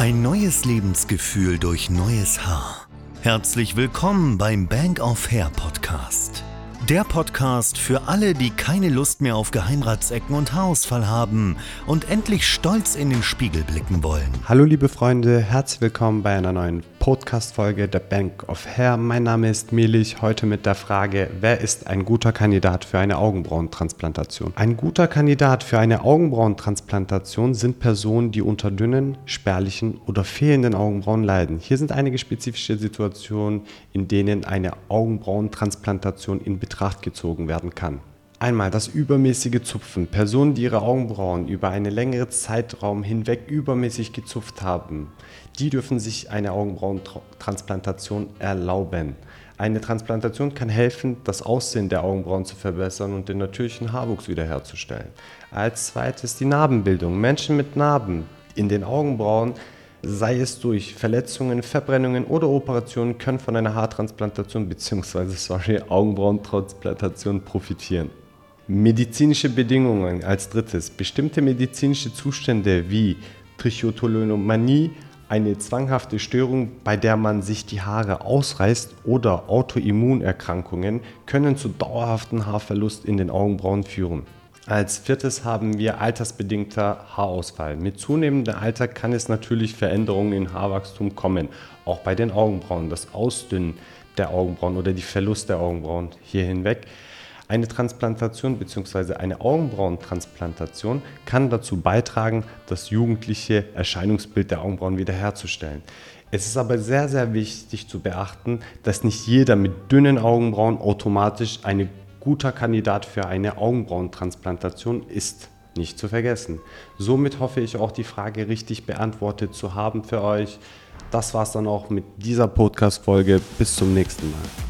Ein neues Lebensgefühl durch neues Haar. Herzlich willkommen beim Bank of Hair Podcast. Der Podcast für alle, die keine Lust mehr auf Geheimratsecken und Haarausfall haben und endlich stolz in den Spiegel blicken wollen. Hallo liebe Freunde, herzlich willkommen bei einer neuen Podcast-Folge der Bank of Hair. Mein Name ist Melich, heute mit der Frage, wer ist ein guter Kandidat für eine Augenbrauentransplantation? Ein guter Kandidat für eine Augenbrauentransplantation sind Personen, die unter dünnen, spärlichen oder fehlenden Augenbrauen leiden. Hier sind einige spezifische Situationen, in denen eine Augenbrauentransplantation in Betracht gezogen werden kann. Einmal das übermäßige Zupfen. Personen, die ihre Augenbrauen über einen längeren Zeitraum hinweg übermäßig gezupft haben, die dürfen sich eine Augenbrauentransplantation erlauben. Eine Transplantation kann helfen, das Aussehen der Augenbrauen zu verbessern und den natürlichen Haarwuchs wiederherzustellen. Als zweites die Narbenbildung. Menschen mit Narben in den Augenbrauen sei es durch Verletzungen, Verbrennungen oder Operationen, können von einer Haartransplantation bzw. sorry, Augenbrauentransplantation profitieren. Medizinische Bedingungen als drittes. Bestimmte medizinische Zustände wie Trichotillomanie, eine zwanghafte Störung, bei der man sich die Haare ausreißt oder Autoimmunerkrankungen können zu dauerhaftem Haarverlust in den Augenbrauen führen. Als viertes haben wir altersbedingter Haarausfall. Mit zunehmendem Alter kann es natürlich Veränderungen im Haarwachstum kommen, auch bei den Augenbrauen, das Ausdünnen der Augenbrauen oder die Verlust der Augenbrauen hier hinweg. Eine Transplantation bzw. eine Augenbrauentransplantation kann dazu beitragen, das jugendliche Erscheinungsbild der Augenbrauen wiederherzustellen. Es ist aber sehr, sehr wichtig zu beachten, dass nicht jeder mit dünnen Augenbrauen automatisch ein guter Kandidat für eine Augenbrauentransplantation ist. Nicht zu vergessen. Somit hoffe ich auch die Frage richtig beantwortet zu haben für euch. Das war es dann auch mit dieser Podcast-Folge. Bis zum nächsten Mal.